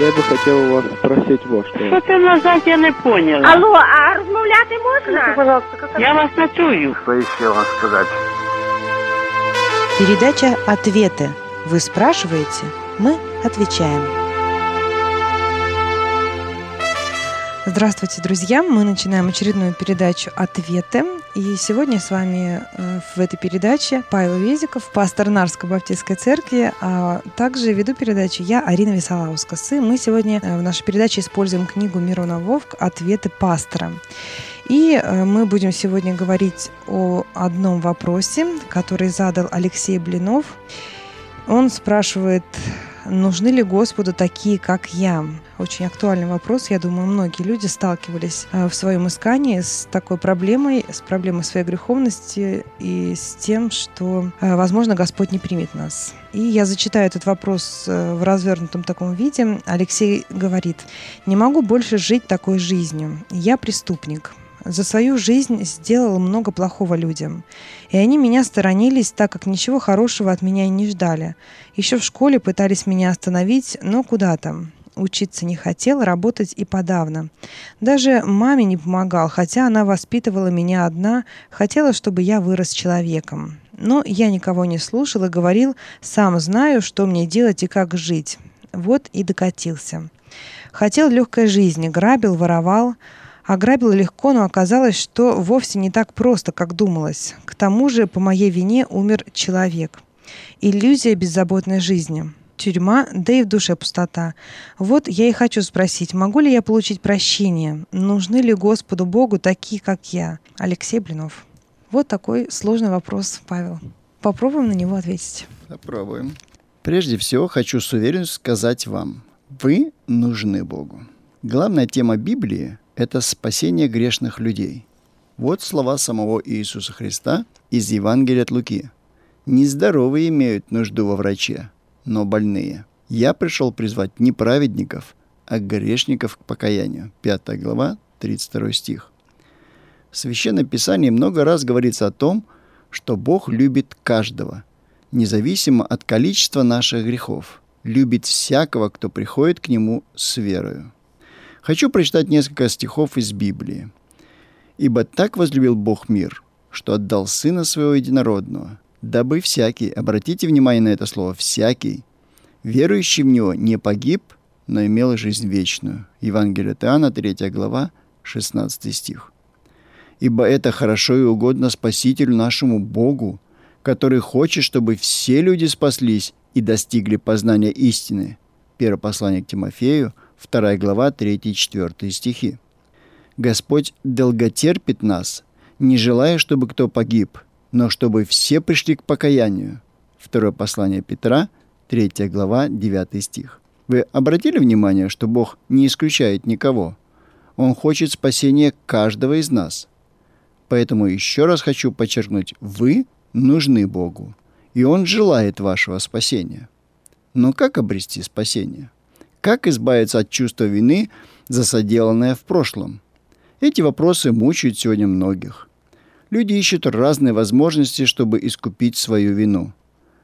Я бы хотел у вас спросить вот что. Що ти назад, я не поняла. Алло, а розмовляти можна? пожалуйста, Я вас не чую. Что еще вам сказать? Передача «Ответы». Вы спрашиваете, мы отвечаем. Здравствуйте, друзья! Мы начинаем очередную передачу «Ответы». И сегодня с вами э, в этой передаче Павел Везиков, пастор Нарской Баптистской церкви, а также веду передачу я, Арина Висолаускас. И мы сегодня э, в нашей передаче используем книгу Мирона Вовк «Ответы пастора». И э, мы будем сегодня говорить о одном вопросе, который задал Алексей Блинов. Он спрашивает, нужны ли Господу такие, как я? Очень актуальный вопрос. Я думаю, многие люди сталкивались э, в своем искании с такой проблемой, с проблемой своей греховности и с тем, что, э, возможно, Господь не примет нас. И я зачитаю этот вопрос э, в развернутом таком виде. Алексей говорит, «Не могу больше жить такой жизнью. Я преступник. За свою жизнь сделал много плохого людям. И они меня сторонились, так как ничего хорошего от меня и не ждали. Еще в школе пытались меня остановить, но куда там. Учиться не хотел, работать и подавно. Даже маме не помогал, хотя она воспитывала меня одна, хотела, чтобы я вырос человеком. Но я никого не слушал и говорил, сам знаю, что мне делать и как жить. Вот и докатился. Хотел легкой жизни, грабил, воровал, Ограбил легко, но оказалось, что вовсе не так просто, как думалось. К тому же по моей вине умер человек. Иллюзия беззаботной жизни. Тюрьма, да и в душе пустота. Вот я и хочу спросить, могу ли я получить прощение? Нужны ли Господу Богу такие, как я? Алексей Блинов. Вот такой сложный вопрос, Павел. Попробуем на него ответить. Попробуем. Прежде всего, хочу с уверенностью сказать вам, вы нужны Богу. Главная тема Библии это спасение грешных людей. Вот слова самого Иисуса Христа из Евангелия от Луки. «Нездоровые имеют нужду во враче, но больные. Я пришел призвать не праведников, а грешников к покаянию». 5 глава, 32 стих. В Священном Писании много раз говорится о том, что Бог любит каждого, независимо от количества наших грехов, любит всякого, кто приходит к Нему с верою. Хочу прочитать несколько стихов из Библии. «Ибо так возлюбил Бог мир, что отдал Сына Своего Единородного, дабы всякий, обратите внимание на это слово, всякий, верующий в Него не погиб, но имел жизнь вечную». Евангелие от Иоанна, 3 глава, 16 стих. «Ибо это хорошо и угодно Спасителю нашему Богу, который хочет, чтобы все люди спаслись и достигли познания истины». Первое послание к Тимофею, 2 глава, 3-4 стихи. Господь долготерпит нас, не желая, чтобы кто погиб, но чтобы все пришли к покаянию. Второе послание Петра, 3 глава, 9 стих. Вы обратили внимание, что Бог не исключает никого? Он хочет спасения каждого из нас. Поэтому еще раз хочу подчеркнуть, вы нужны Богу, и Он желает вашего спасения. Но как обрести спасение? Как избавиться от чувства вины за соделанное в прошлом? Эти вопросы мучают сегодня многих. Люди ищут разные возможности, чтобы искупить свою вину.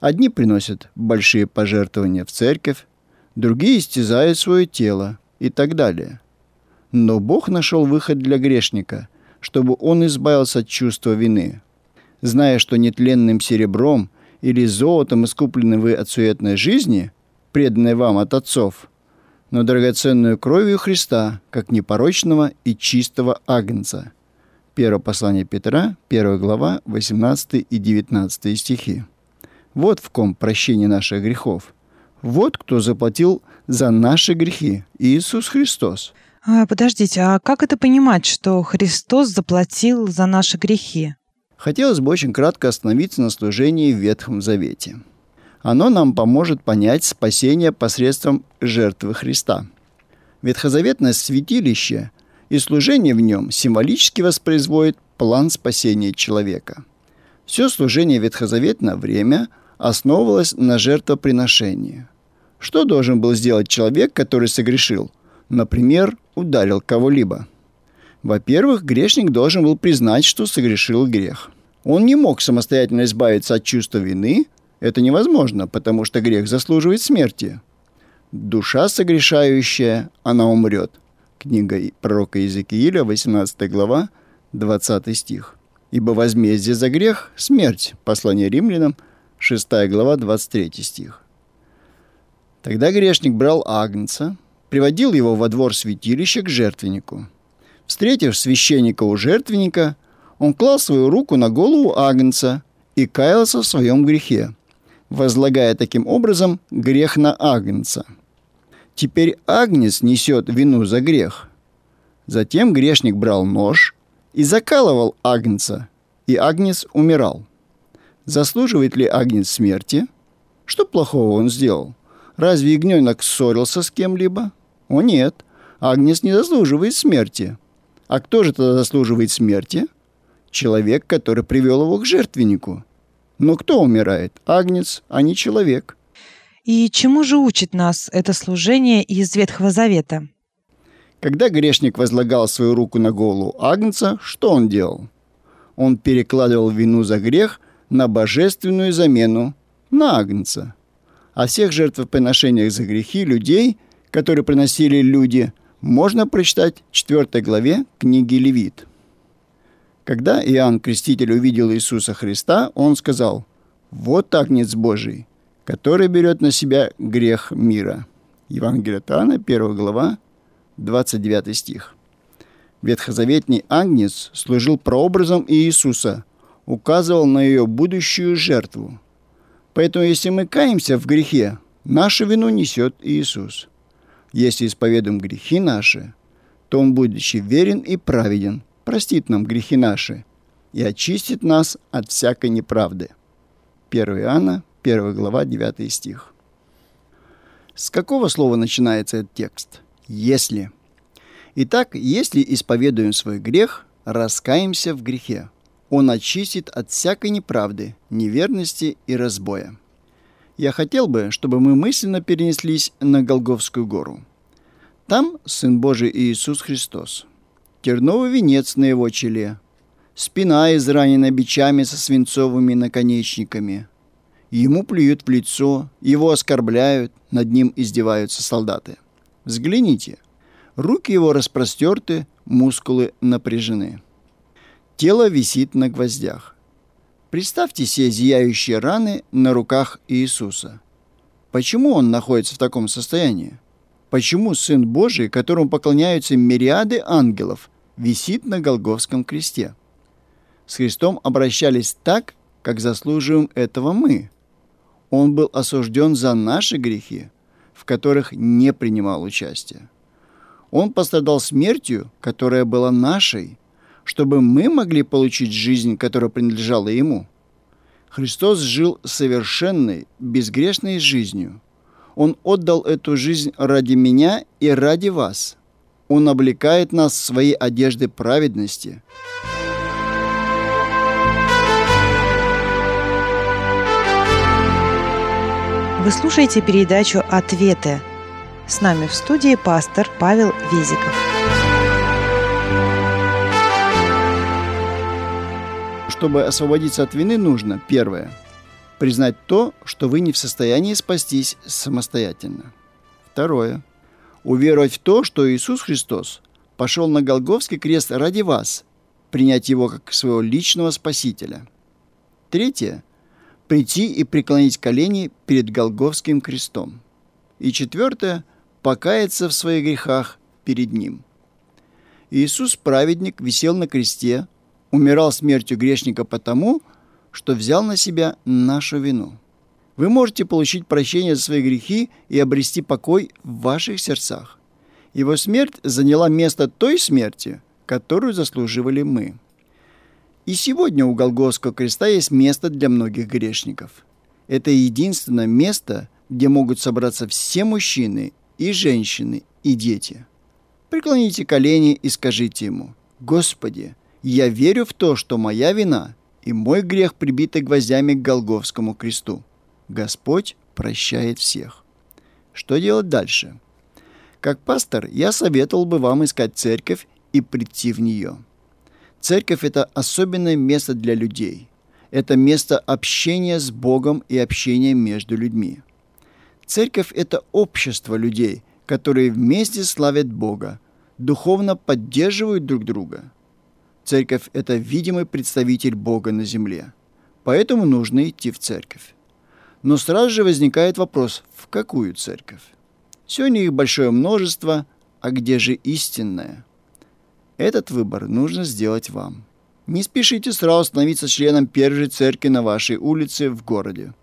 Одни приносят большие пожертвования в церковь, другие истязают свое тело и так далее. Но Бог нашел выход для грешника, чтобы он избавился от чувства вины. Зная, что нетленным серебром или золотом искуплены вы от суетной жизни, преданной вам от отцов – но драгоценную кровью Христа, как непорочного и чистого агнца. Первое послание Петра, 1 глава, 18 и 19 стихи. Вот в ком прощение наших грехов. Вот кто заплатил за наши грехи. Иисус Христос. А, подождите, а как это понимать, что Христос заплатил за наши грехи? Хотелось бы очень кратко остановиться на служении в Ветхом Завете – оно нам поможет понять спасение посредством жертвы Христа. Ветхозаветное святилище и служение в нем символически воспроизводит план спасения человека. Все служение ветхозаветное время основывалось на жертвоприношении. Что должен был сделать человек, который согрешил? Например, ударил кого-либо. Во-первых, грешник должен был признать, что согрешил грех. Он не мог самостоятельно избавиться от чувства вины – это невозможно, потому что грех заслуживает смерти. душа согрешающая, она умрет. Книга пророка Иезекииля, 18 глава, 20 стих. Ибо возмездие за грех – смерть. Послание римлянам, 6 глава, 23 стих. Тогда грешник брал агнца, приводил его во двор святилища к жертвеннику. Встретив священника у жертвенника, он клал свою руку на голову агнца и каялся в своем грехе, возлагая таким образом грех на агнца. Теперь агнец несет вину за грех. Затем грешник брал нож и закалывал агнца, и агнец умирал. Заслуживает ли агнец смерти? Что плохого он сделал? Разве ягненок ссорился с кем-либо? О нет, агнец не заслуживает смерти. А кто же тогда заслуживает смерти? Человек, который привел его к жертвеннику. Но кто умирает? Агнец, а не человек. И чему же учит нас это служение из Ветхого Завета? Когда грешник возлагал свою руку на голову Агнца, что он делал? Он перекладывал вину за грех на божественную замену, на Агнца. О всех жертвоприношениях за грехи людей, которые приносили люди, можно прочитать в 4 главе книги Левит. Когда Иоанн Креститель увидел Иисуса Христа, он сказал, «Вот Агнец Божий, который берет на себя грех мира». Евангелие от Иоанна, 1 глава, 29 стих. Ветхозаветний Агнец служил прообразом Иисуса, указывал на ее будущую жертву. Поэтому, если мы каемся в грехе, нашу вину несет Иисус. Если исповедуем грехи наши, то Он, будучи верен и праведен, простит нам грехи наши и очистит нас от всякой неправды. 1 Иоанна, 1 глава, 9 стих. С какого слова начинается этот текст? «Если». Итак, если исповедуем свой грех, раскаемся в грехе. Он очистит от всякой неправды, неверности и разбоя. Я хотел бы, чтобы мы мысленно перенеслись на Голговскую гору. Там Сын Божий Иисус Христос. Терновый венец на его челе. Спина изранена бичами со свинцовыми наконечниками. Ему плюют в лицо, его оскорбляют, над ним издеваются солдаты. Взгляните. Руки его распростерты, мускулы напряжены. Тело висит на гвоздях. Представьте себе зияющие раны на руках Иисуса. Почему он находится в таком состоянии? Почему Сын Божий, которому поклоняются мириады ангелов, висит на Голговском кресте? С Христом обращались так, как заслуживаем этого мы. Он был осужден за наши грехи, в которых не принимал участия. Он пострадал смертью, которая была нашей, чтобы мы могли получить жизнь, которая принадлежала Ему. Христос жил совершенной, безгрешной жизнью. Он отдал эту жизнь ради меня и ради вас. Он облекает нас в свои одежды праведности. Вы слушаете передачу «Ответы». С нами в студии пастор Павел Везиков. Чтобы освободиться от вины, нужно, первое, признать то, что вы не в состоянии спастись самостоятельно. Второе, уверовать в то, что Иисус Христос пошел на Голговский крест ради вас, принять его как своего личного Спасителя. Третье, прийти и преклонить колени перед Голговским крестом. И четвертое, покаяться в своих грехах перед Ним. Иисус, праведник, висел на кресте, умирал смертью грешника потому, что взял на себя нашу вину. Вы можете получить прощение за свои грехи и обрести покой в ваших сердцах. Его смерть заняла место той смерти, которую заслуживали мы. И сегодня у Голгофского креста есть место для многих грешников. Это единственное место, где могут собраться все мужчины и женщины и дети. Преклоните колени и скажите ему, «Господи, я верю в то, что моя вина и мой грех прибиты гвоздями к Голговскому кресту. Господь прощает всех. Что делать дальше? Как пастор, я советовал бы вам искать церковь и прийти в нее. Церковь – это особенное место для людей. Это место общения с Богом и общения между людьми. Церковь – это общество людей, которые вместе славят Бога, духовно поддерживают друг друга. Церковь – это видимый представитель Бога на земле. Поэтому нужно идти в церковь. Но сразу же возникает вопрос, в какую церковь? Сегодня их большое множество, а где же истинная? Этот выбор нужно сделать вам. Не спешите сразу становиться членом первой церкви на вашей улице в городе.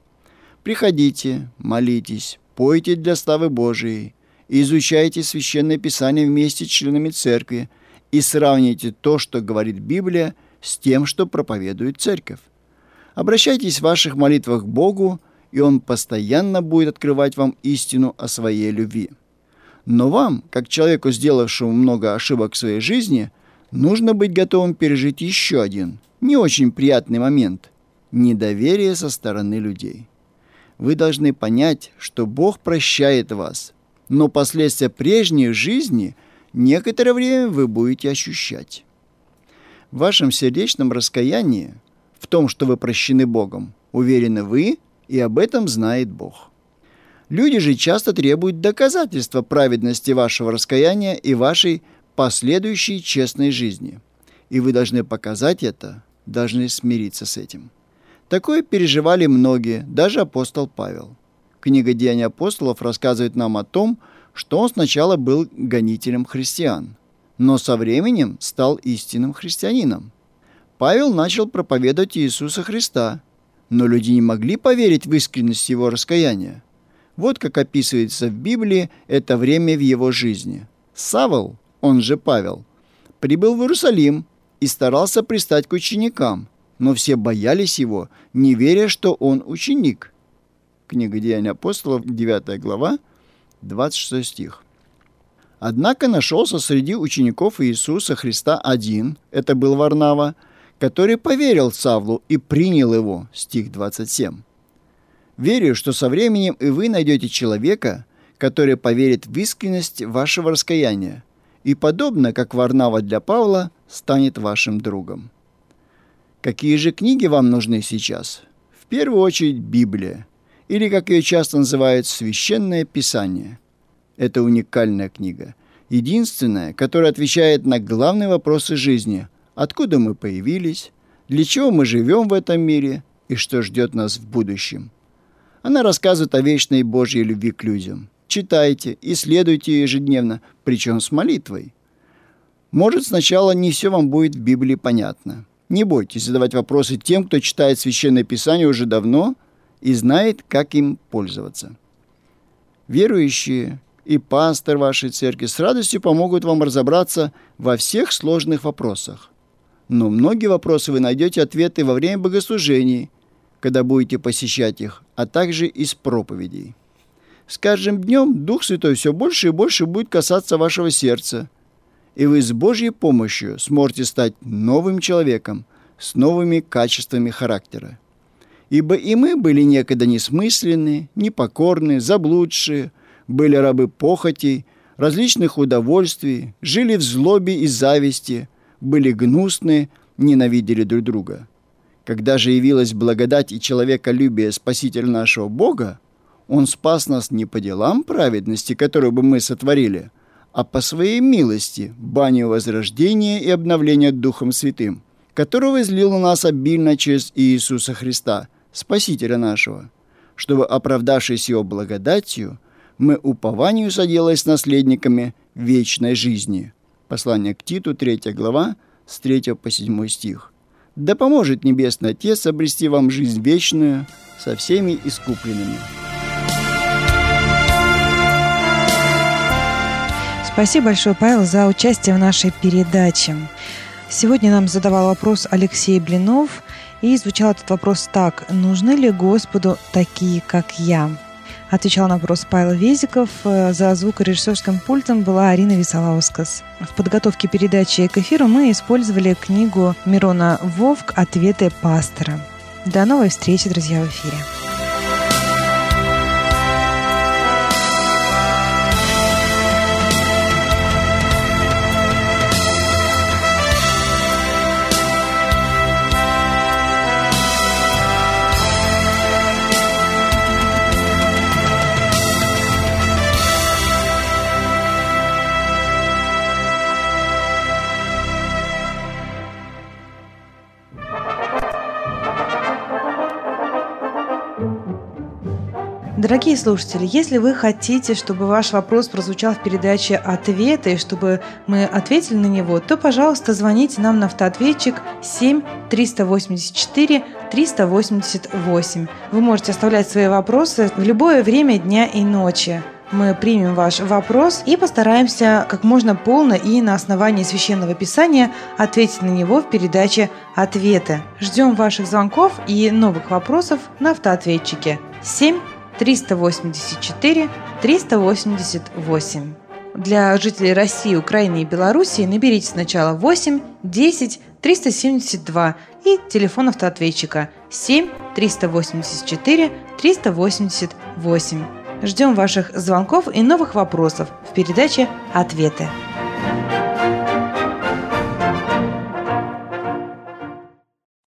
Приходите, молитесь, пойте для славы Божией, изучайте Священное Писание вместе с членами церкви и сравните то, что говорит Библия, с тем, что проповедует церковь. Обращайтесь в ваших молитвах к Богу, и Он постоянно будет открывать вам истину о своей любви. Но вам, как человеку, сделавшему много ошибок в своей жизни, нужно быть готовым пережить еще один, не очень приятный момент – недоверие со стороны людей. Вы должны понять, что Бог прощает вас, но последствия прежней жизни некоторое время вы будете ощущать. В вашем сердечном раскаянии, в том, что вы прощены Богом, уверены вы, и об этом знает Бог. Люди же часто требуют доказательства праведности вашего раскаяния и вашей последующей честной жизни. И вы должны показать это, должны смириться с этим. Такое переживали многие, даже апостол Павел. Книга «Деяния апостолов» рассказывает нам о том, что он сначала был гонителем христиан, но со временем стал истинным христианином. Павел начал проповедовать Иисуса Христа, но люди не могли поверить в искренность его раскаяния. Вот как описывается в Библии это время в его жизни. Савол, он же Павел, прибыл в Иерусалим и старался пристать к ученикам, но все боялись его, не веря, что он ученик. Книга Деяний апостолов, 9 глава, 26 стих. Однако нашелся среди учеников Иисуса Христа один, это был Варнава, который поверил Савлу и принял его, стих 27. Верю, что со временем и вы найдете человека, который поверит в искренность вашего раскаяния, и, подобно как Варнава для Павла, станет вашим другом. Какие же книги вам нужны сейчас? В первую очередь Библия, или, как ее часто называют, Священное Писание. Это уникальная книга, единственная, которая отвечает на главные вопросы жизни – откуда мы появились, для чего мы живем в этом мире и что ждет нас в будущем – она рассказывает о вечной Божьей любви к людям. Читайте, исследуйте ежедневно, причем с молитвой. Может, сначала не все вам будет в Библии понятно. Не бойтесь задавать вопросы тем, кто читает Священное Писание уже давно и знает, как им пользоваться. Верующие и пастор вашей церкви с радостью помогут вам разобраться во всех сложных вопросах. Но многие вопросы вы найдете ответы во время богослужений – когда будете посещать их, а также из проповедей. С каждым днем Дух Святой все больше и больше будет касаться вашего сердца, и вы с Божьей помощью сможете стать новым человеком с новыми качествами характера. Ибо и мы были некогда несмысленны, непокорны, заблудшие, были рабы похотей, различных удовольствий, жили в злобе и зависти, были гнусны, ненавидели друг друга. Когда же явилась благодать и человеколюбие Спасителя нашего Бога, Он спас нас не по делам праведности, которую бы мы сотворили, а по своей милости, баню возрождения и обновления Духом Святым, которого излил на нас обильно через Иисуса Христа, Спасителя нашего, чтобы, оправдавшись Его благодатью, мы упованию соделались наследниками вечной жизни. Послание к Титу, 3 глава, с 3 по 7 стих. Да поможет Небесный Отец обрести вам жизнь вечную со всеми искупленными. Спасибо большое, Павел, за участие в нашей передаче. Сегодня нам задавал вопрос Алексей Блинов, и звучал этот вопрос так. «Нужны ли Господу такие, как я?» Отвечал на вопрос Павел Везиков. Э, за звукорежиссерским пультом была Арина Висолаускас. В подготовке передачи к эфиру мы использовали книгу Мирона Вовк «Ответы пастора». До новой встречи, друзья, в эфире. Дорогие слушатели, если вы хотите, чтобы ваш вопрос прозвучал в передаче «Ответы», чтобы мы ответили на него, то, пожалуйста, звоните нам на автоответчик 7 384 388. Вы можете оставлять свои вопросы в любое время дня и ночи. Мы примем ваш вопрос и постараемся как можно полно и на основании священного писания ответить на него в передаче «Ответы». Ждем ваших звонков и новых вопросов на автоответчике 7 384 388. Для жителей России, Украины и Белоруссии наберите сначала 8 10 372 и телефон автоответчика 7 384 388. Ждем ваших звонков и новых вопросов в передаче «Ответы».